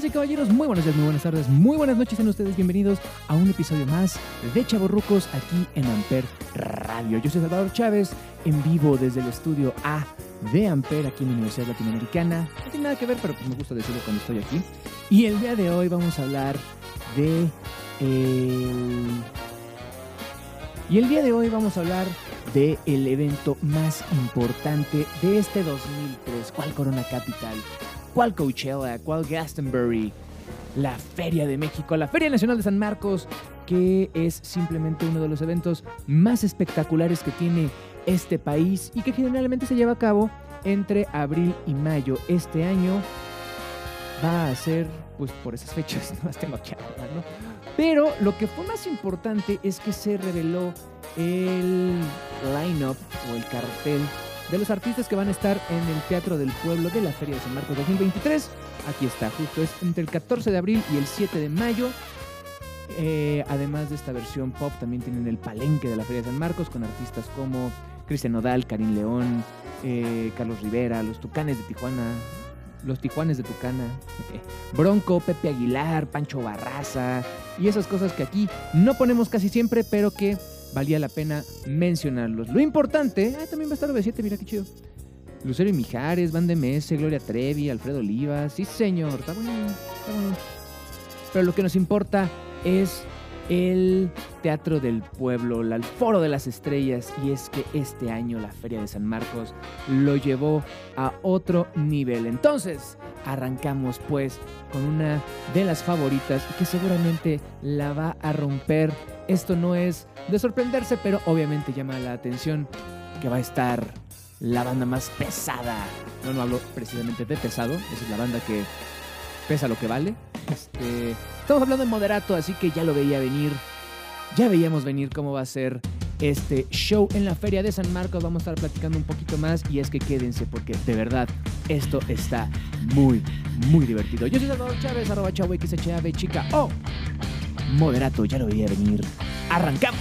Damas y caballeros, muy buenos días, muy buenas tardes, muy buenas noches, sean ustedes bienvenidos a un episodio más de Chaborrucos aquí en Amper Radio. Yo soy Salvador Chávez, en vivo desde el estudio A de Amper aquí en la Universidad Latinoamericana. No tiene nada que ver, pero pues me gusta decirlo cuando estoy aquí. Y el día de hoy vamos a hablar de el... Y el día de hoy vamos a hablar de el evento más importante de este 2003, ¿cuál Corona Capital? ¿Cuál Coachella? ¿Cuál Glastonbury? La Feria de México, la Feria Nacional de San Marcos, que es simplemente uno de los eventos más espectaculares que tiene este país y que generalmente se lleva a cabo entre abril y mayo. Este año va a ser, pues por esas fechas, no las tengo aquí arriba, ¿no? Pero lo que fue más importante es que se reveló el line-up o el cartel de los artistas que van a estar en el Teatro del Pueblo de la Feria de San Marcos 2023. Aquí está, justo es entre el 14 de abril y el 7 de mayo. Eh, además de esta versión pop, también tienen el palenque de la Feria de San Marcos con artistas como Cristian Nodal, Karim León, eh, Carlos Rivera, los Tucanes de Tijuana, los Tijuanes de Tucana, Bronco, Pepe Aguilar, Pancho Barraza y esas cosas que aquí no ponemos casi siempre, pero que valía la pena mencionarlos. Lo importante, ah, también va a estar OV7, mira qué chido. Lucero y Mijares, Van de Mese, Gloria Trevi, Alfredo Olivas, sí señor, está bueno, está bueno. Pero lo que nos importa es el Teatro del Pueblo, el Foro de las Estrellas, y es que este año la Feria de San Marcos lo llevó a otro nivel. Entonces, arrancamos pues con una de las favoritas que seguramente la va a romper. Esto no es de sorprenderse, pero obviamente llama la atención que va a estar la banda más pesada. No, no hablo precisamente de pesado, esa es la banda que pesa lo que vale. Este, estamos hablando de moderato, así que ya lo veía venir. Ya veíamos venir cómo va a ser este show en la Feria de San Marcos. Vamos a estar platicando un poquito más y es que quédense porque de verdad esto está muy, muy divertido. Yo soy Salvador Chávez, arroba chavo XHAV, chica. Oh, moderato, ya lo veía venir. Arrancamos.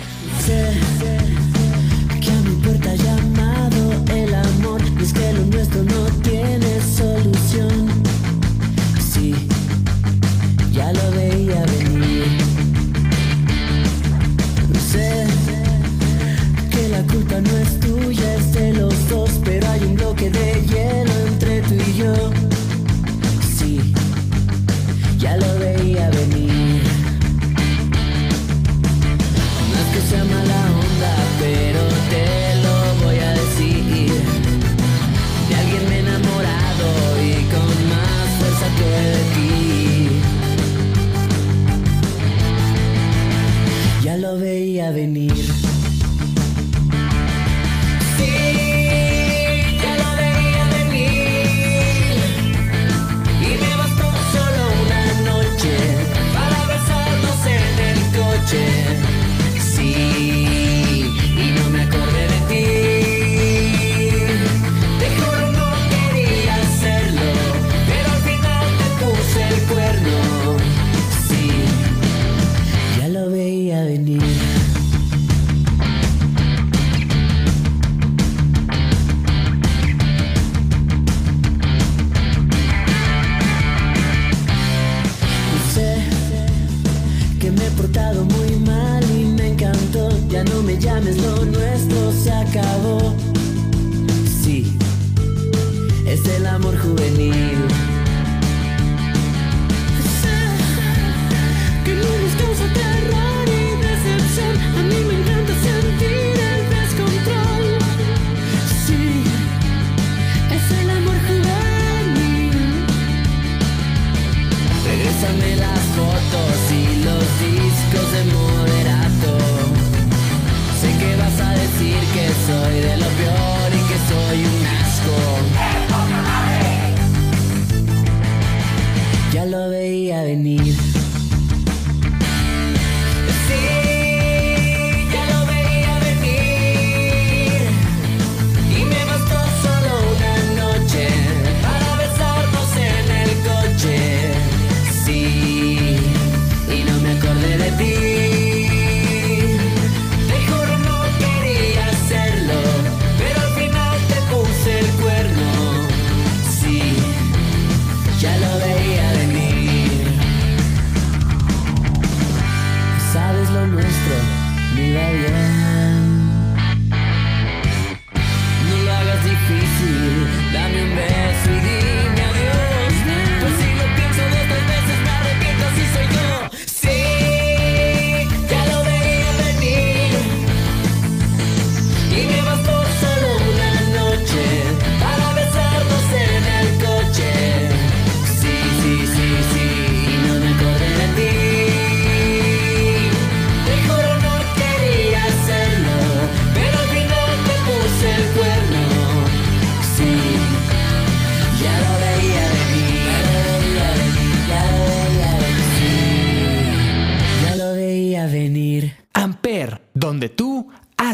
A mi puerta llamado el amor es que lo nuestro no tiene solución. Ya lo veía venir. Sé que la culpa no es tuya, es de los dos, pero hay un bloque de hielo entre tú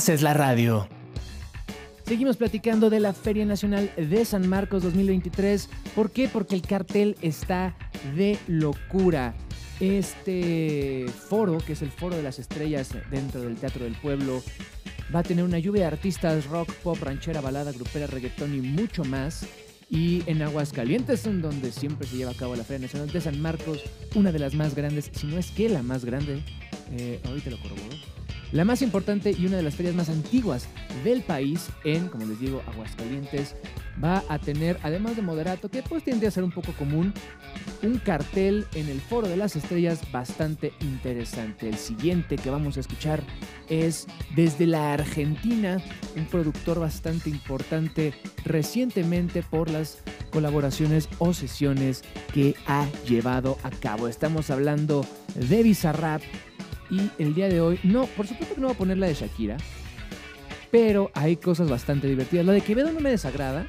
haces la radio. Seguimos platicando de la Feria Nacional de San Marcos 2023. ¿Por qué? Porque el cartel está de locura. Este foro, que es el Foro de las Estrellas dentro del Teatro del Pueblo, va a tener una lluvia de artistas rock, pop, ranchera, balada, grupera, reggaetón y mucho más. Y en Aguascalientes, en donde siempre se lleva a cabo la Feria Nacional de San Marcos, una de las más grandes, si no es que la más grande, eh, ahorita lo corroboro, la más importante y una de las ferias más antiguas del país en, como les digo, Aguascalientes, va a tener, además de moderato, que pues tiende a ser un poco común, un cartel en el Foro de las Estrellas bastante interesante. El siguiente que vamos a escuchar es desde la Argentina, un productor bastante importante recientemente por las colaboraciones o sesiones que ha llevado a cabo. Estamos hablando de Bizarrap y el día de hoy, no, por supuesto que no voy a poner la de Shakira, pero hay cosas bastante divertidas. La de Quevedo no me desagrada,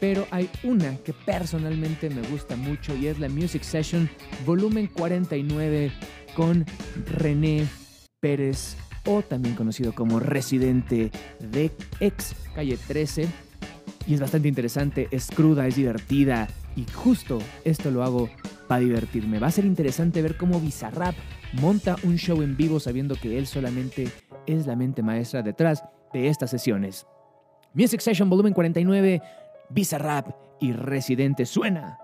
pero hay una que personalmente me gusta mucho y es la Music Session volumen 49 con René Pérez o también conocido como residente de ex calle 13 y es bastante interesante, es cruda, es divertida y justo esto lo hago para divertirme. Va a ser interesante ver cómo Bizarrap monta un show en vivo sabiendo que él solamente es la mente maestra detrás de estas sesiones. Music Session Volumen 49, Bizarrap y Residente suena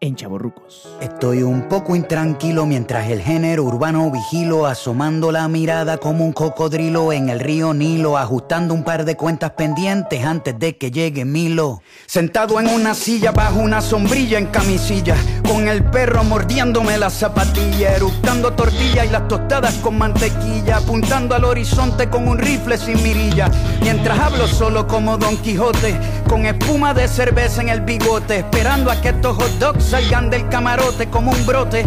en Chaborrucos. Estoy un poco intranquilo mientras el género urbano vigilo, asomando la mirada como un cocodrilo en el río Nilo, ajustando un par de cuentas pendientes antes de que llegue Milo. Sentado en una silla bajo una sombrilla en camisilla, con el perro mordiéndome la zapatilla, eructando tortilla y las tostadas con mantequilla, apuntando al horizonte con un rifle sin mirilla, mientras hablo solo como Don Quijote, con espuma de cerveza en el bigote, esperando a que estos hot dogs salgan del camarote como un brote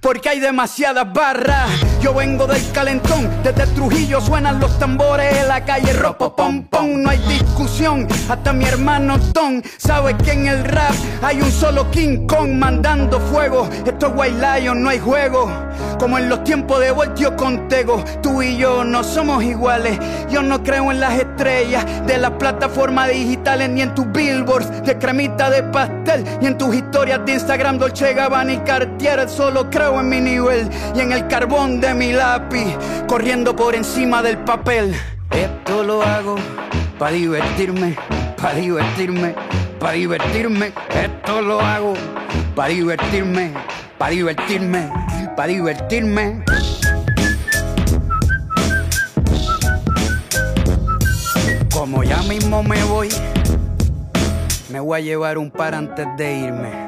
Porque hay demasiadas barras. Yo vengo del calentón, desde Trujillo suenan los tambores en la calle ropo pom pom. No hay discusión, hasta mi hermano Tom sabe que en el rap hay un solo King Kong mandando fuego. Esto es White Lion, no hay juego. Como en los tiempos de Voltio Contego, tú y yo no somos iguales. Yo no creo en las estrellas de las plataformas digitales, ni en tus billboards de cremita de pastel, ni en tus historias de Instagram, Dolce Gabbana y Cartier. Solo creo en mi nivel y en el carbón de mi lápiz, corriendo por encima del papel. Esto lo hago para divertirme, para divertirme, para divertirme. Esto lo hago para divertirme, para divertirme, para divertirme. Como ya mismo me voy, me voy a llevar un par antes de irme.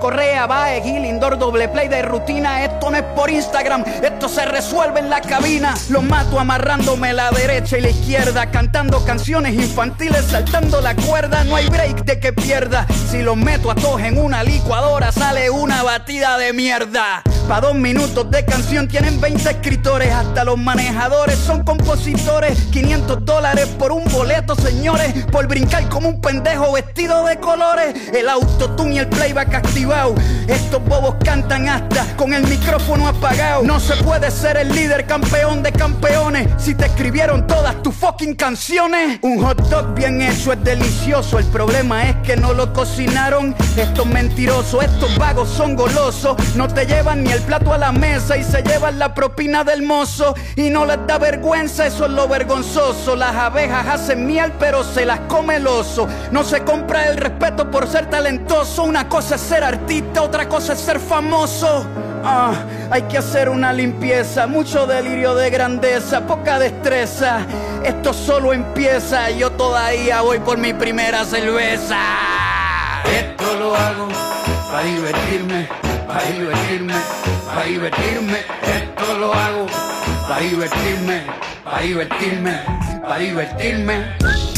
Correa Bae Gil Indoor doble play de rutina. Esto no es por Instagram esto se resuelve en la cabina. Los mato amarrándome la derecha y la izquierda cantando canciones infantiles saltando la cuerda. No hay break de que pierda. Si los meto a todos en una licuadora sale una batida de mierda. Pa' dos minutos de canción tienen 20 escritores, hasta los manejadores son compositores. 500 dólares por un boleto, señores, por brincar como un pendejo vestido de colores. El autotune y el playback Estos bobos cantan hasta con el micrófono apagado. No se puede ser el líder campeón de campeones si te escribieron todas tus fucking canciones. Un hot dog bien hecho es delicioso. El problema es que no lo cocinaron. Estos mentirosos, estos vagos son golosos. No te llevan ni el plato a la mesa y se llevan la propina del mozo. Y no les da vergüenza, eso es lo vergonzoso. Las abejas hacen miel, pero se las come el oso. No se compra el respeto por ser talentoso. Una cosa es ser artista, otra cosa es ser famoso. Ah, hay que hacer una limpieza, mucho delirio de grandeza, poca destreza. Esto solo empieza, yo todavía voy por mi primera cerveza. Esto lo hago para divertirme, para divertirme, para divertirme. Esto lo hago para divertirme, para divertirme, para divertirme.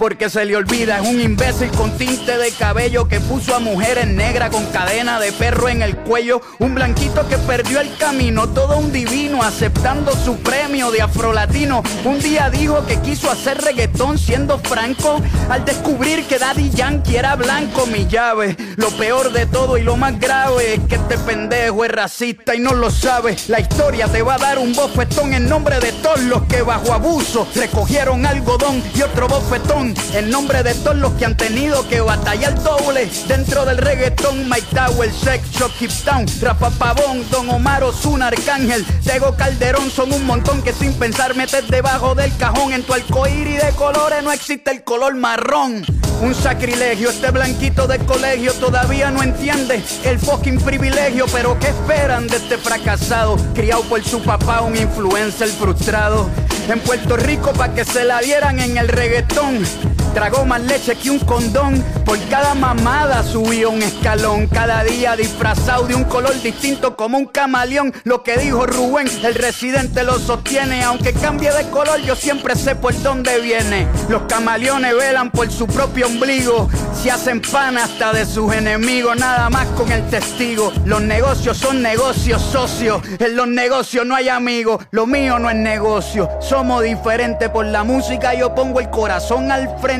porque se le olvida. Es un imbécil con tinte de cabello que puso a mujeres negras con cadena de perro en el cuello. Un blanquito que perdió el camino, todo un divino aceptando su premio de afrolatino. Un día dijo que quiso hacer reggaetón siendo franco al descubrir que Daddy Yankee era blanco. Mi llave, lo peor de todo y lo más grave es que este pendejo es racista y no lo sabe. La historia te va a dar un bofetón en nombre de todos los que bajo abuso recogieron algodón y otro bofetón en nombre de todos los que han tenido que batallar doble dentro del reggaetón. Mike Tower, Sex Shop, Keep Town, Rafa Pavón, Don Omar Ozuna, Arcángel, Tego Calderón son un montón que sin pensar metes debajo del cajón. En tu arcoíris de colores no existe el color marrón. Un sacrilegio, este blanquito de colegio todavía no entiende el fucking privilegio. Pero ¿qué esperan de este fracasado? Criado por su papá, un influencer frustrado. En Puerto Rico pa' que se la dieran en el reggaetón. Tragó más leche que un condón. Por cada mamada subió un escalón. Cada día disfrazado de un color distinto como un camaleón. Lo que dijo Rubén, el residente lo sostiene. Aunque cambie de color, yo siempre sé por dónde viene. Los camaleones velan por su propio ombligo. Se hacen pan hasta de sus enemigos. Nada más con el testigo. Los negocios son negocios socios. En los negocios no hay amigos. Lo mío no es negocio. Somos diferentes por la música. Yo pongo el corazón al frente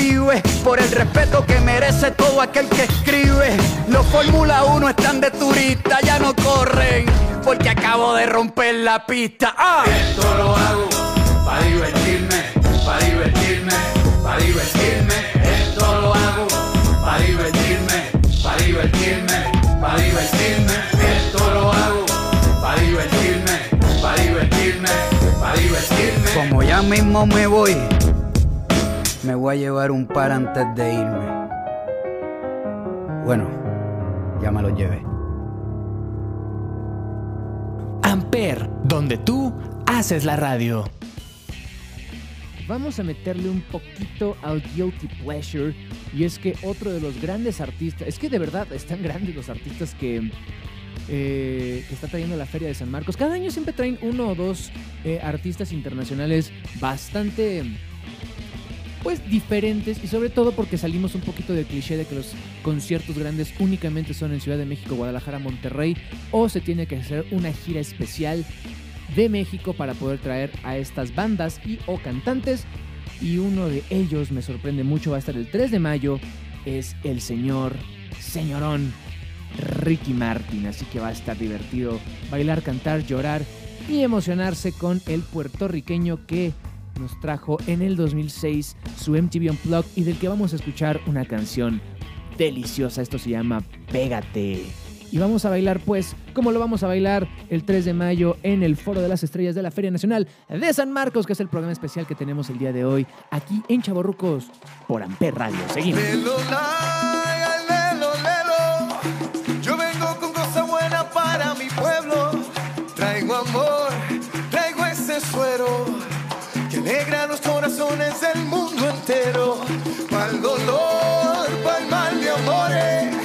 por el respeto que merece todo aquel que escribe. Los Fórmula 1 están de turista, ya no corren, porque acabo de romper la pista. ¡Ah! Esto lo hago para divertirme, para divertirme, para divertirme. Esto lo hago para divertirme, para divertirme, para divertirme. Esto lo hago para divertirme, para divertirme, para divertirme. Como ya mismo me voy, me voy a llevar un par antes de irme. Bueno, ya me lo llevé. Amper, donde tú haces la radio. Vamos a meterle un poquito al guilty pleasure. Y es que otro de los grandes artistas, es que de verdad están grandes los artistas que, eh, que está trayendo la Feria de San Marcos. Cada año siempre traen uno o dos eh, artistas internacionales bastante pues diferentes y sobre todo porque salimos un poquito del cliché de que los conciertos grandes únicamente son en Ciudad de México, Guadalajara, Monterrey o se tiene que hacer una gira especial de México para poder traer a estas bandas y o cantantes. Y uno de ellos me sorprende mucho va a estar el 3 de mayo es el señor señorón Ricky Martin. Así que va a estar divertido bailar, cantar, llorar y emocionarse con el puertorriqueño que nos trajo en el 2006 su MTV Unplugged y del que vamos a escuchar una canción deliciosa. Esto se llama Pégate. Y vamos a bailar pues, como lo vamos a bailar el 3 de mayo en el Foro de las Estrellas de la Feria Nacional de San Marcos, que es el programa especial que tenemos el día de hoy aquí en Chaborrucos por Amper Radio. Seguimos. Alegra los corazones del mundo entero. Pa'l dolor, pa'l mal de amores.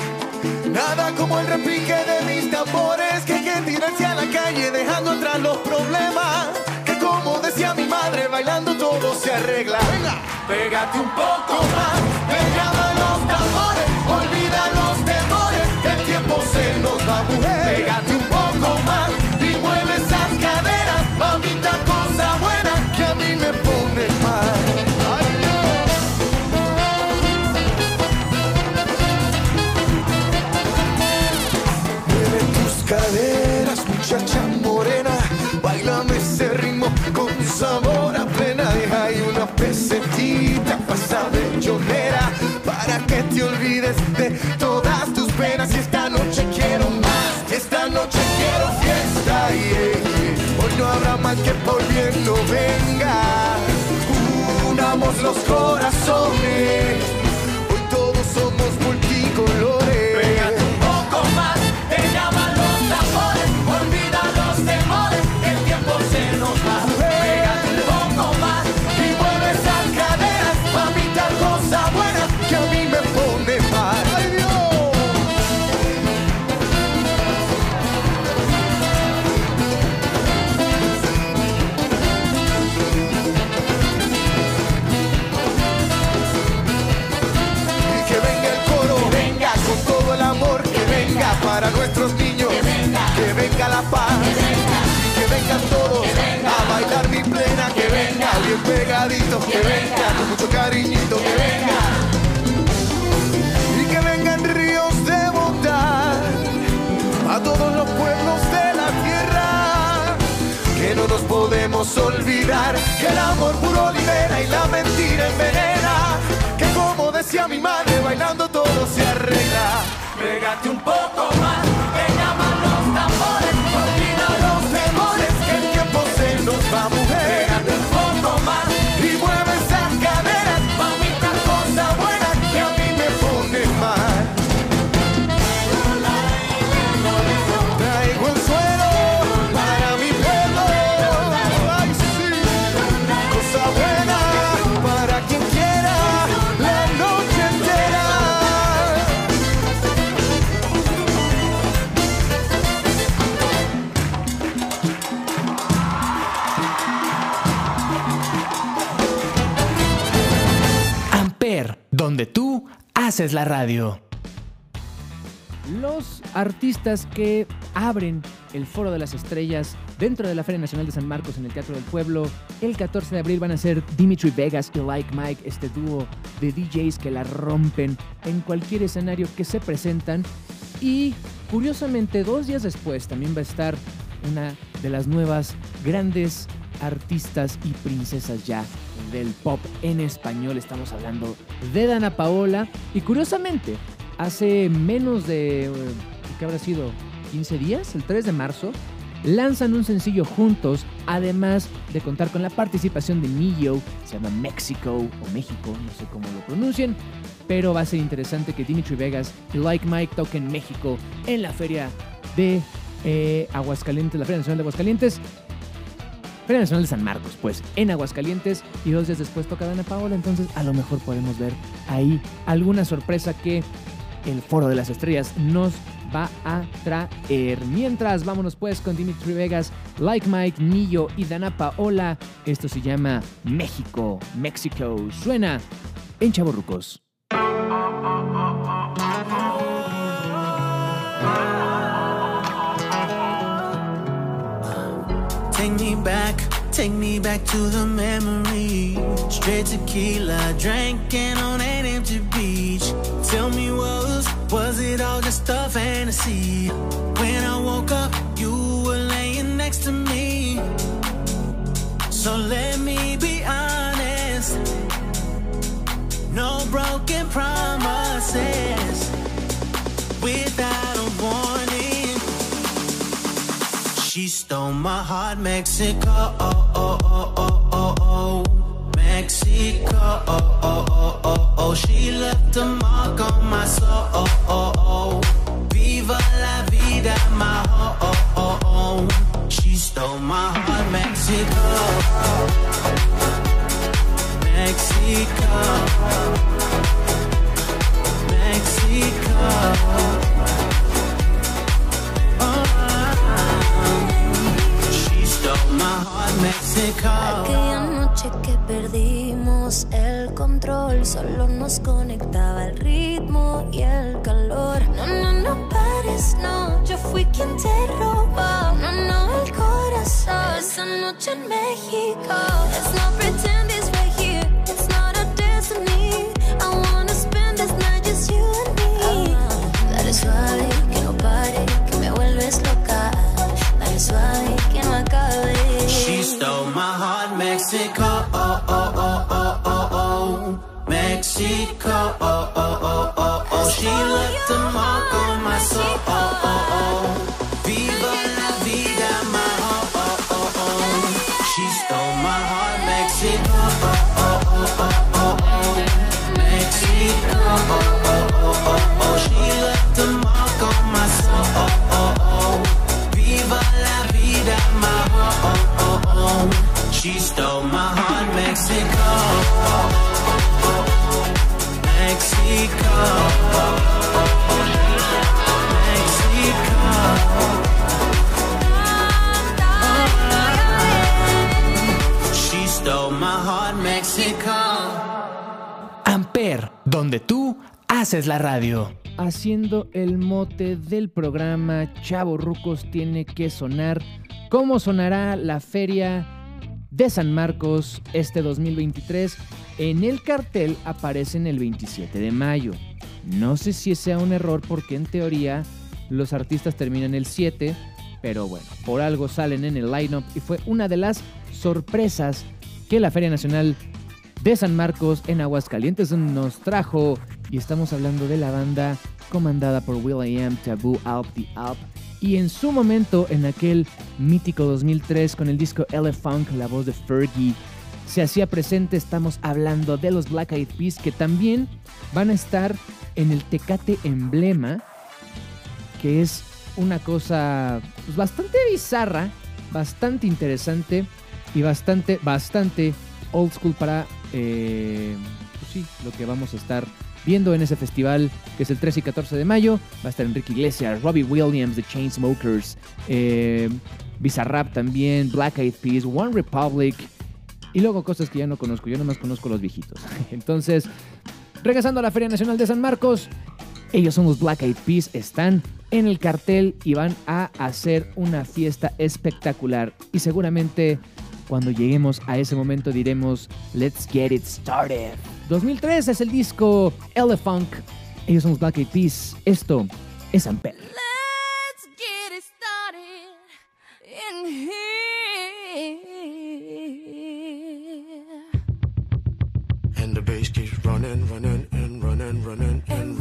Nada como el repique de mis tambores que hay que tirarse a la calle dejando atrás los problemas. Que como decía mi madre, bailando todo se arregla. Venga, pégate un poco más, pegada a los tambores, olvida los temores, que el tiempo se nos va, mujer. Pégate todas tus penas. Y esta noche quiero más, esta noche quiero fiesta. yeah. Hoy no habrá mal que por bien no venga. Unamos los corazones. Bien pegadito, que venga con mucho cariñito, que venga. Y que vengan ríos de bondad a todos los pueblos de la tierra que no nos podemos olvidar que el amor puro libera y la mentira envenena. Que como decía mi madre, bailando todo se arregla. Pégate un poco más, haces la radio. Los artistas que abren el Foro de las Estrellas dentro de la Feria Nacional de San Marcos en el Teatro del Pueblo el 14 de abril van a ser Dimitri Vegas y Like Mike, este dúo de DJs que la rompen en cualquier escenario que se presentan. Y curiosamente, dos días después también va a estar una de las nuevas grandes artistas y princesas ya del pop en español. Estamos hablando de Dana Paola. Y curiosamente, hace menos de, eh, ¿qué habrá sido? 15 días, el 3 de marzo, lanzan un sencillo juntos, además de contar con la participación de Nio, se llama Mexico o México, no sé cómo lo pronuncien, pero va a ser interesante que Dimitri Vegas y Like Mike toquen México en la feria de eh, Aguascalientes, la Feria Nacional de Aguascalientes. Feria Nacional de San Marcos, pues, en Aguascalientes y dos días después toca Dana Paola, entonces a lo mejor podemos ver ahí alguna sorpresa que el Foro de las Estrellas nos va a traer. Mientras, vámonos pues con Dimitri Vegas, Like Mike, Nillo y Dana Paola. Esto se llama México, México. Suena en Chaborrucos. Take me back, take me back to the memory. Straight tequila, drinking on an empty beach. Tell me was, was it all just a fantasy? When I woke up, you were laying next to me. So let me be honest. No broken promises. Without She stole my heart, Mexico. Oh, oh, oh, oh, oh, oh. Mexico. Oh, oh, oh, oh, oh. She left a mark on my soul. Oh, oh, oh. Viva la vida, my oh, oh, oh, oh. She stole my heart, Mexico. Mexico. Mexico. Aquella noche que perdimos el control, solo nos conectaba el ritmo y el calor. No, no, no pares, no, yo fui quien te robó. No, no, el corazón. Esa noche en México. Let's not pretend Mexico. Oh, oh, oh, oh, oh, oh. Mexico. Oh, donde tú haces la radio. Haciendo el mote del programa Chavo Rucos tiene que sonar. ¿Cómo sonará la feria de San Marcos este 2023? En el cartel aparecen el 27 de mayo. No sé si sea un error porque en teoría los artistas terminan el 7, pero bueno, por algo salen en el lineup y fue una de las sorpresas que la Feria Nacional de San Marcos en Aguascalientes nos trajo. Y estamos hablando de la banda comandada por Will.i.am, Taboo, Alp, The Alp. Y en su momento, en aquel mítico 2003 con el disco Funk, la voz de Fergie, se hacía presente. Estamos hablando de los Black Eyed Peas que también van a estar en el Tecate Emblema, que es una cosa pues, bastante bizarra, bastante interesante y bastante, bastante old school para, eh, pues sí, lo que vamos a estar viendo en ese festival que es el 13 y 14 de mayo. Va a estar Enrique Iglesias, Robbie Williams, The Chainsmokers, eh, Bizarrap también, Black Eyed Peas, One Republic y luego cosas que ya no conozco. Yo nomás conozco los viejitos. Entonces, Regresando a la Feria Nacional de San Marcos, ellos son los Black Eyed Peas, están en el cartel y van a hacer una fiesta espectacular. Y seguramente cuando lleguemos a ese momento diremos, let's get it started. 2003 es el disco Elefunk. Ellos son los Black Eyed Peas. Esto es Ampel. Let's get it started in here.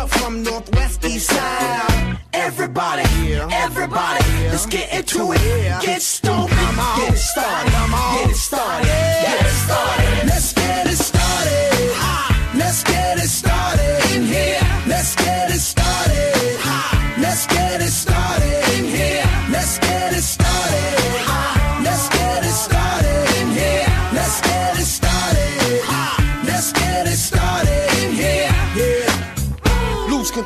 Up from northwest east side. Everybody, everybody, let's get into it. Get stoked, get it started, get it started, get it started. Let's get it started. Let's get it started in here.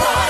Party.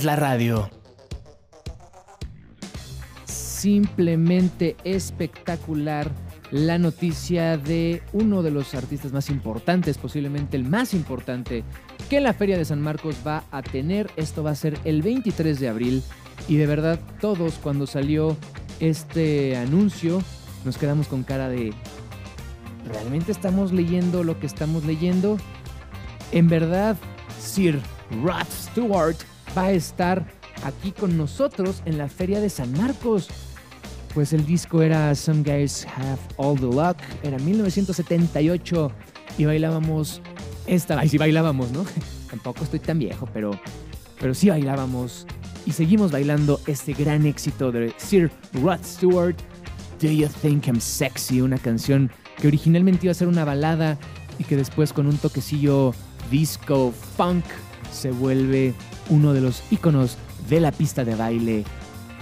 haces la radio. Simplemente espectacular la noticia de uno de los artistas más importantes, posiblemente el más importante, que la Feria de San Marcos va a tener. Esto va a ser el 23 de abril. Y de verdad, todos cuando salió este anuncio, nos quedamos con cara de... ¿Realmente estamos leyendo lo que estamos leyendo? En verdad, Sir Rod Stewart va a estar aquí con nosotros en la Feria de San Marcos. Pues el disco era Some Guys Have All the Luck, era 1978 y bailábamos esta. Ay, sí bailábamos, ¿no? Tampoco estoy tan viejo, pero, pero sí bailábamos y seguimos bailando este gran éxito de Sir Rod Stewart. Do You Think I'm Sexy? Una canción que originalmente iba a ser una balada y que después con un toquecillo disco funk se vuelve uno de los iconos de la pista de baile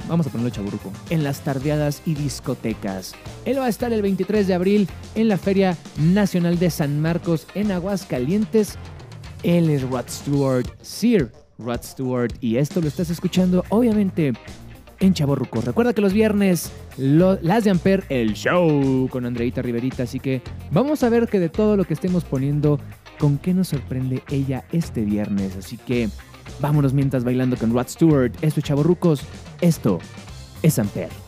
vamos a ponerlo chaburruco, en las tardeadas y discotecas. Él va a estar el 23 de abril en la Feria Nacional de San Marcos en Aguascalientes. Él es Rod Stewart, Sir Rod Stewart, y esto lo estás escuchando obviamente en Chaborruco. Recuerda que los viernes, lo- las de Amper, el show con Andreita Riverita. Así que vamos a ver que de todo lo que estemos poniendo, con qué nos sorprende ella este viernes. Así que vámonos mientras bailando con Rod Stewart. Esto es Chaborrucos, esto es Amper.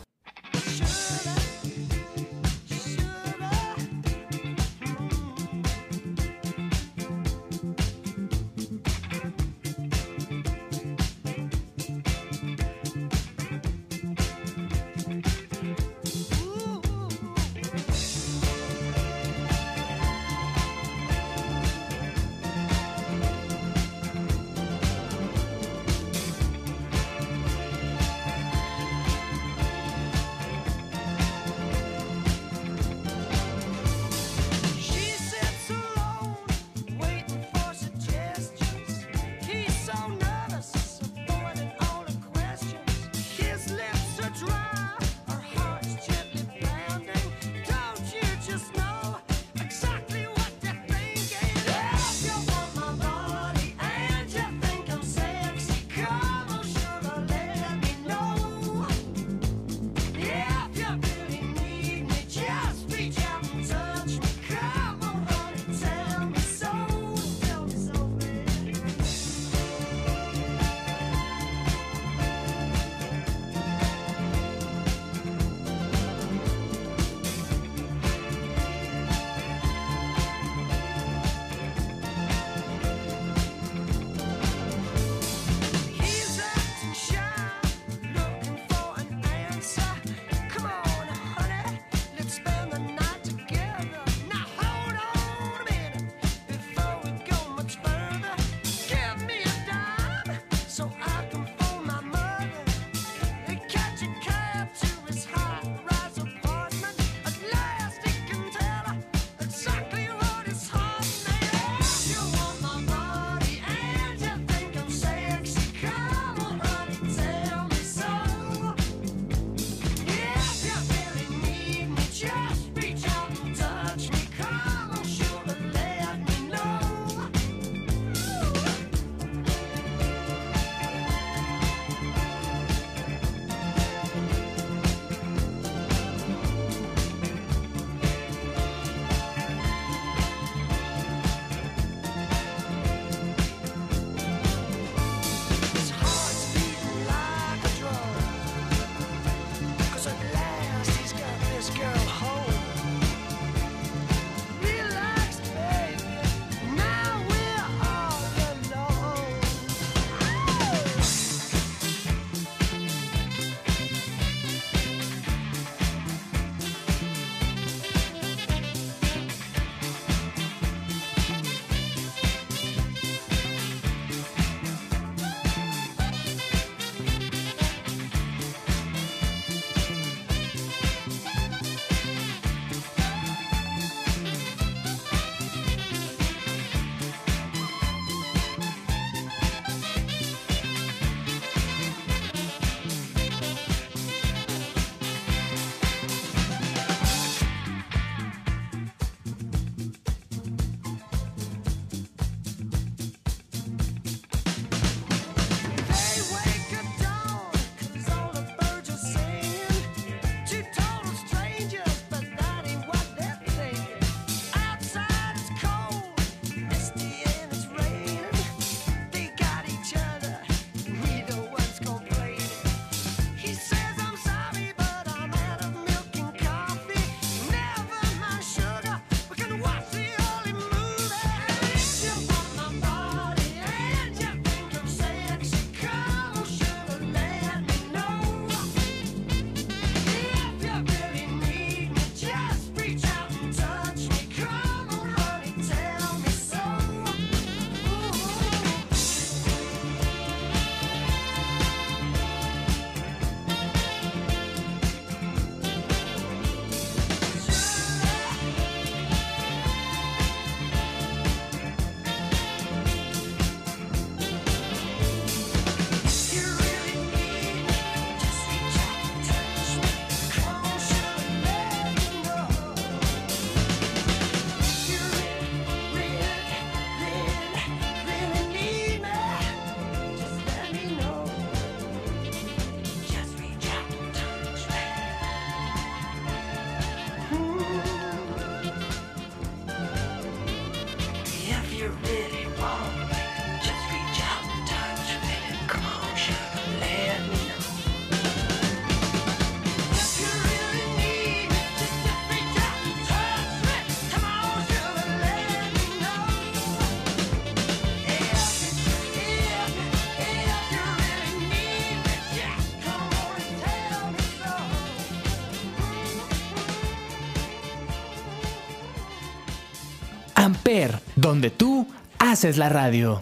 Donde tú haces la radio.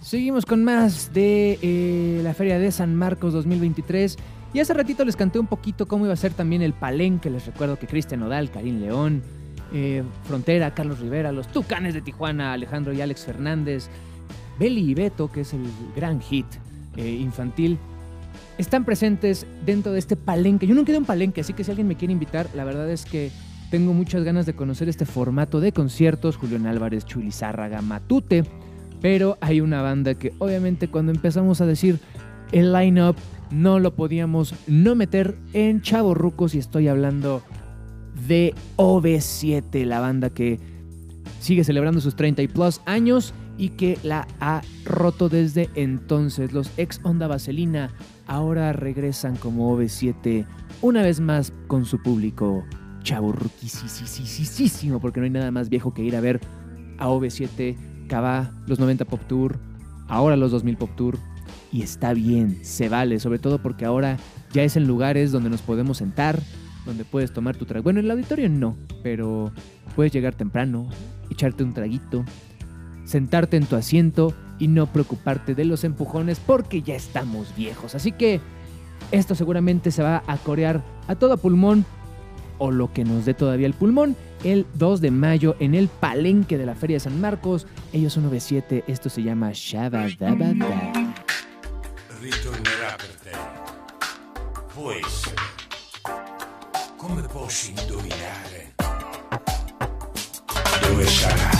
Seguimos con más de eh, la Feria de San Marcos 2023. Y hace ratito les canté un poquito cómo iba a ser también el palenque. Les recuerdo que Cristian Nodal, Karim León, eh, Frontera, Carlos Rivera, los Tucanes de Tijuana, Alejandro y Alex Fernández, Beli y Beto, que es el gran hit eh, infantil, están presentes dentro de este palenque. Yo nunca he ido a un palenque, así que si alguien me quiere invitar, la verdad es que tengo muchas ganas de conocer este formato de conciertos. Julián Álvarez, Chuli Zárraga, Matute. Pero hay una banda que obviamente cuando empezamos a decir el line-up no lo podíamos no meter en Chavo Rucos y estoy hablando de OV7, la banda que sigue celebrando sus 30 y plus años y que la ha roto desde entonces. Los ex Onda Vaselina ahora regresan como OV7 una vez más con su público chaburruquisísimo, porque no hay nada más viejo que ir a ver a OV7, Cava, los 90 Pop Tour, ahora los 2000 Pop Tour, y está bien, se vale, sobre todo porque ahora ya es en lugares donde nos podemos sentar, donde puedes tomar tu trago. Bueno, en el auditorio no, pero puedes llegar temprano, echarte un traguito, sentarte en tu asiento y no preocuparte de los empujones porque ya estamos viejos. Así que esto seguramente se va a corear a todo pulmón o lo que nos dé todavía el pulmón el 2 de mayo en el palenque de la Feria de San Marcos. Ellos son 97, esto se llama Shabadabada. Può essere. Come posso indovinare? Dove sarà?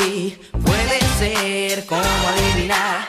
Puede ser como adivinar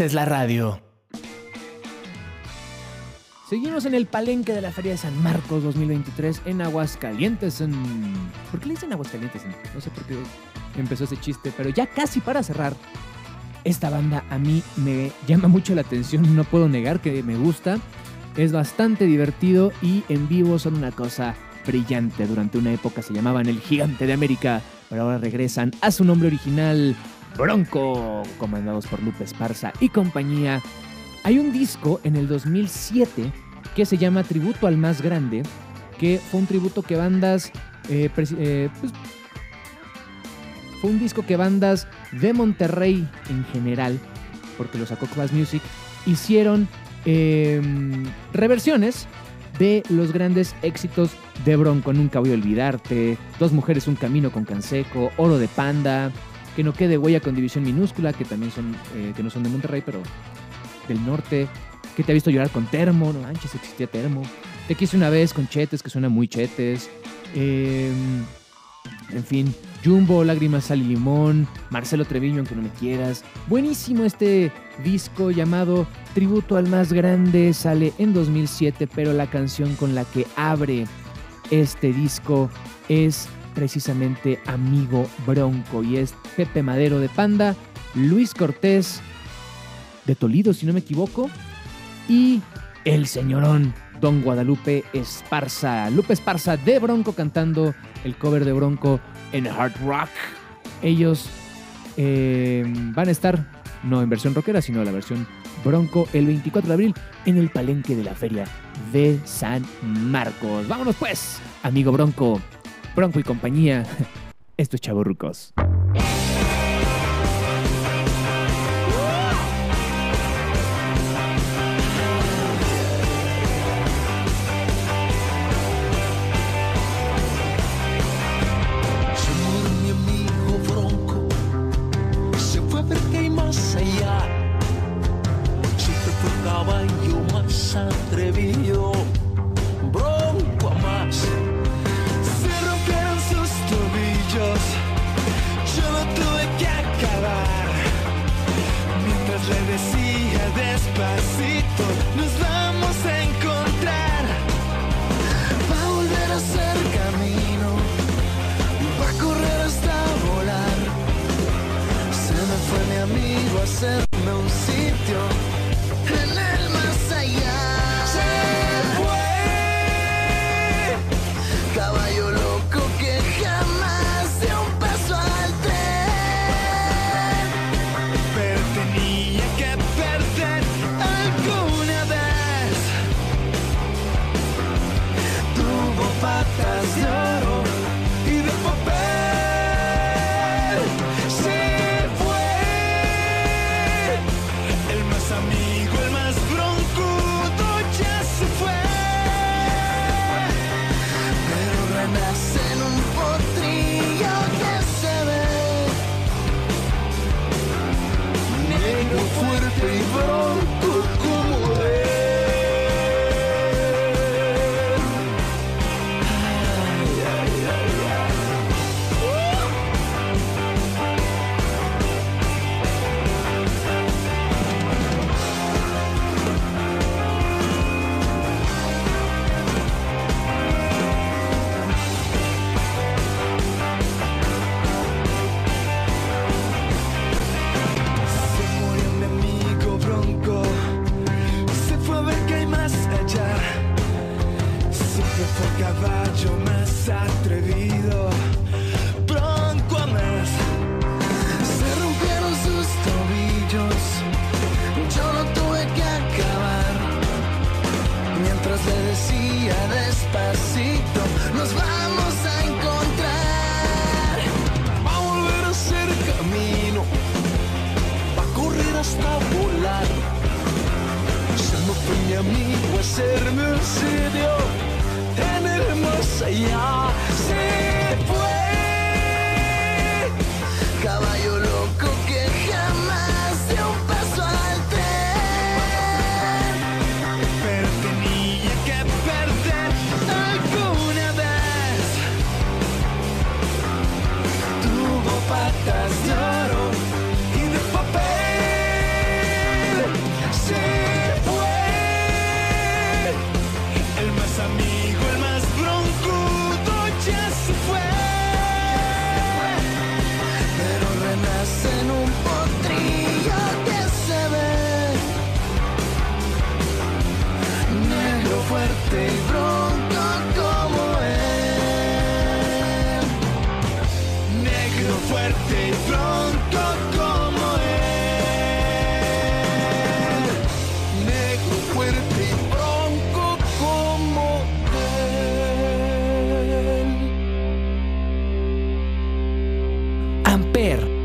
haces la radio. Seguimos en el palenque de la Feria de San Marcos 2023 en Aguascalientes. En... ¿Por qué le dicen Aguascalientes? No sé por qué empezó ese chiste, pero ya casi para cerrar. Esta banda a mí me llama mucho la atención, no puedo negar que me gusta. Es bastante divertido y en vivo son una cosa brillante. Durante una época se llamaban el Gigante de América, pero ahora regresan a su nombre original, Bronco, comandados por Lupe Esparza y compañía. Hay un disco en el 2007 que se llama Tributo al Más Grande, que fue un tributo que bandas... eh, eh, pues, fue un disco que bandas de Monterrey en general, porque lo sacó Class Music, hicieron eh, reversiones de los grandes éxitos de Bronco. Nunca voy a olvidarte, Dos mujeres, un camino con Canseco, Oro de Panda, Que no quede huella con División Minúscula, que también son, eh, que no son de Monterrey, pero del norte. Que te ha visto llorar con Termo, no manches, existía Termo. Te quise una vez con Chetes, que suena muy Chetes. Eh, en fin, Jumbo, Lágrimas, Sal y Limón, Marcelo Treviño, aunque no me quieras. Buenísimo este disco llamado Tributo al Más Grande, sale en 2007, pero la canción con la que abre este disco es precisamente Amigo Bronco y es Pepe Madero de Panda, Luis Cortés de Toledo, si no me equivoco, y el señorón Don Guadalupe Esparza, Lupe Esparza de Bronco cantando el cover de Bronco en Hard Rock. Ellos eh, van a estar, no en versión rockera, sino la versión Bronco el 24 de abril en el palenque de la feria de San Marcos. Vámonos pues, amigo Bronco, Bronco y compañía. Esto es Chavos Rucos. Más allá. Siempre fue caballo más atrevido, despacito, nos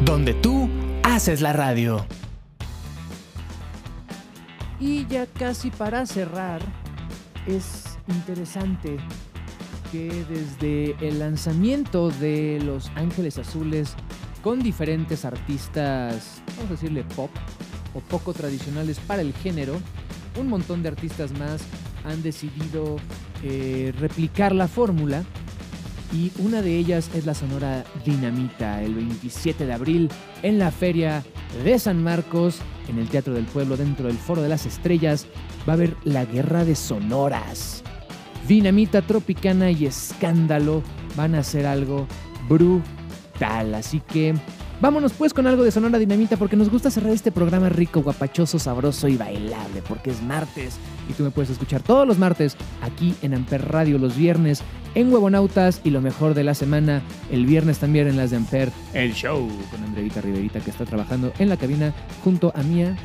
donde tú haces la radio. Y ya casi para cerrar, es interesante que desde el lanzamiento de Los Ángeles Azules con diferentes artistas, vamos a decirle pop o poco tradicionales para el género, un montón de artistas más han decidido eh, replicar la fórmula y una de ellas es la Sonora Dinamita, el 27 de abril en la Feria de San Marcos, en el Teatro del Pueblo, dentro del Foro de las Estrellas, va a haber la Guerra de Sonoras. Dinamita, Tropicana y Escándalo van a hacer algo brutal, así que Vámonos pues con algo de Sonora Dinamita porque nos gusta cerrar este programa rico, guapachoso, sabroso y bailable porque es martes y tú me puedes escuchar todos los martes aquí en Amper Radio los viernes en Huevonautas y lo mejor de la semana el viernes también en las de Amper el show con Andreita Riverita que está trabajando en la cabina junto a Mía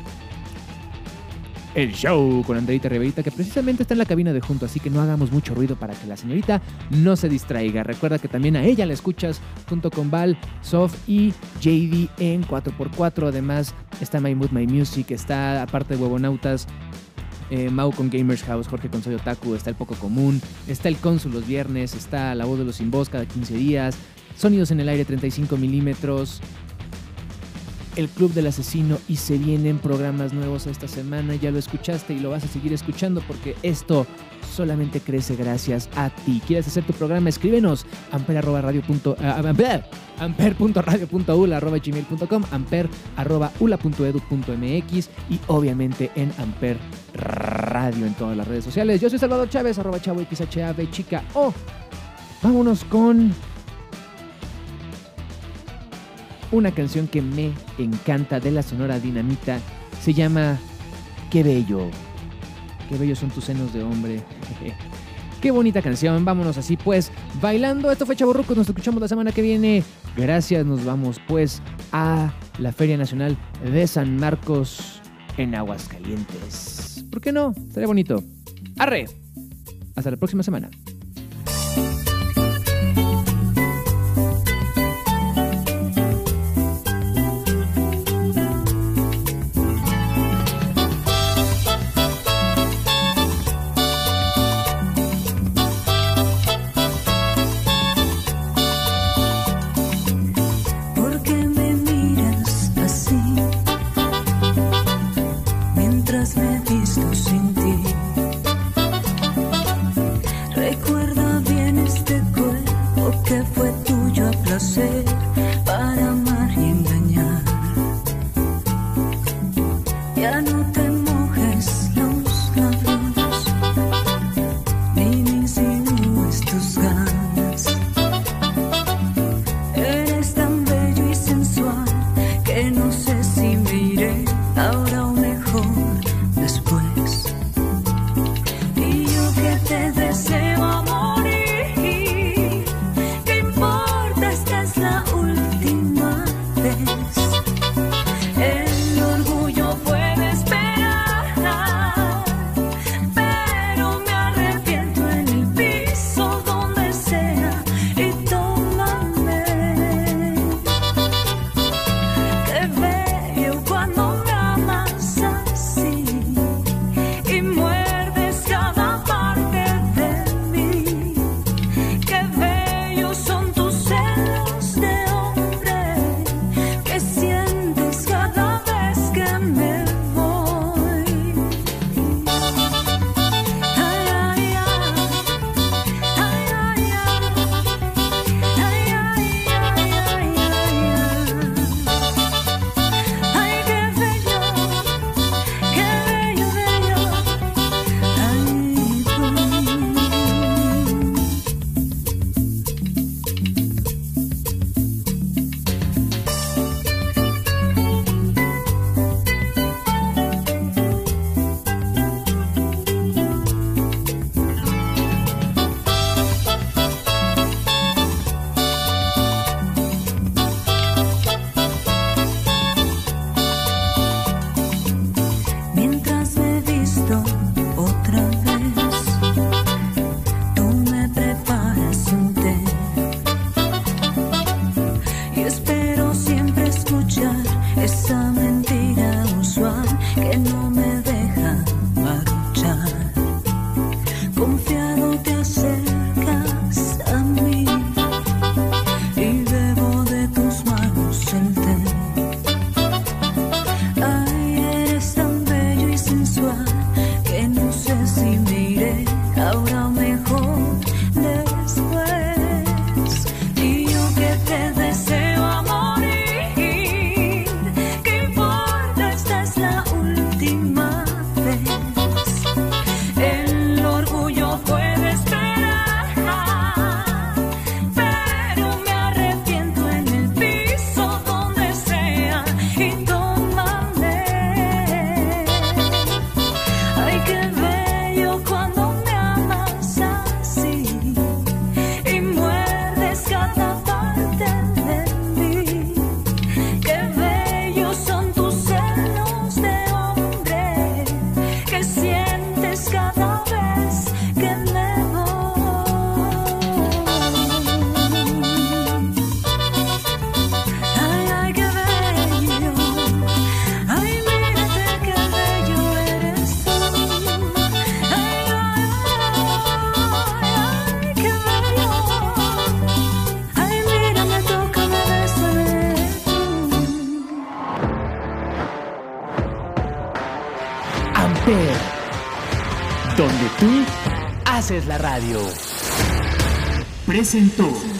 el show con Andreita Riverita, que precisamente está en la cabina de junto, así que no hagamos mucho ruido para que la señorita no se distraiga. Recuerda que también a ella la escuchas junto con Val, Sof y JD en 4x4. Además, está My Mood, My Music, está aparte de Huevonautas. Eh, Mau con Gamers House, Jorge con Soy Otaku, está el Poco Común, está el Cónsul los viernes, está La Voz de los Sin Voz cada 15 días, Sonidos en el Aire 35 milímetros, el Club del Asesino y se vienen programas nuevos esta semana. Ya lo escuchaste y lo vas a seguir escuchando porque esto solamente crece gracias a ti. ¿Quieres hacer tu programa? Escríbenos amper.radio.ula amper, amper arroba ula.edu.mx y obviamente en Amper Radio en todas las redes sociales. Yo soy Salvador Chávez, arroba chavo XHAB chica o vámonos con una canción que me encanta de la Sonora Dinamita. Se llama Qué bello. Qué bellos son tus senos de hombre. Qué bonita canción. Vámonos así pues bailando. Esto fue Chaborrucos. Nos escuchamos la semana que viene. Gracias. Nos vamos pues a la Feria Nacional de San Marcos en Aguascalientes. ¿Por qué no? Estaría bonito. Arre. Hasta la próxima semana. marchar. Confiado te hace radio. Presentó.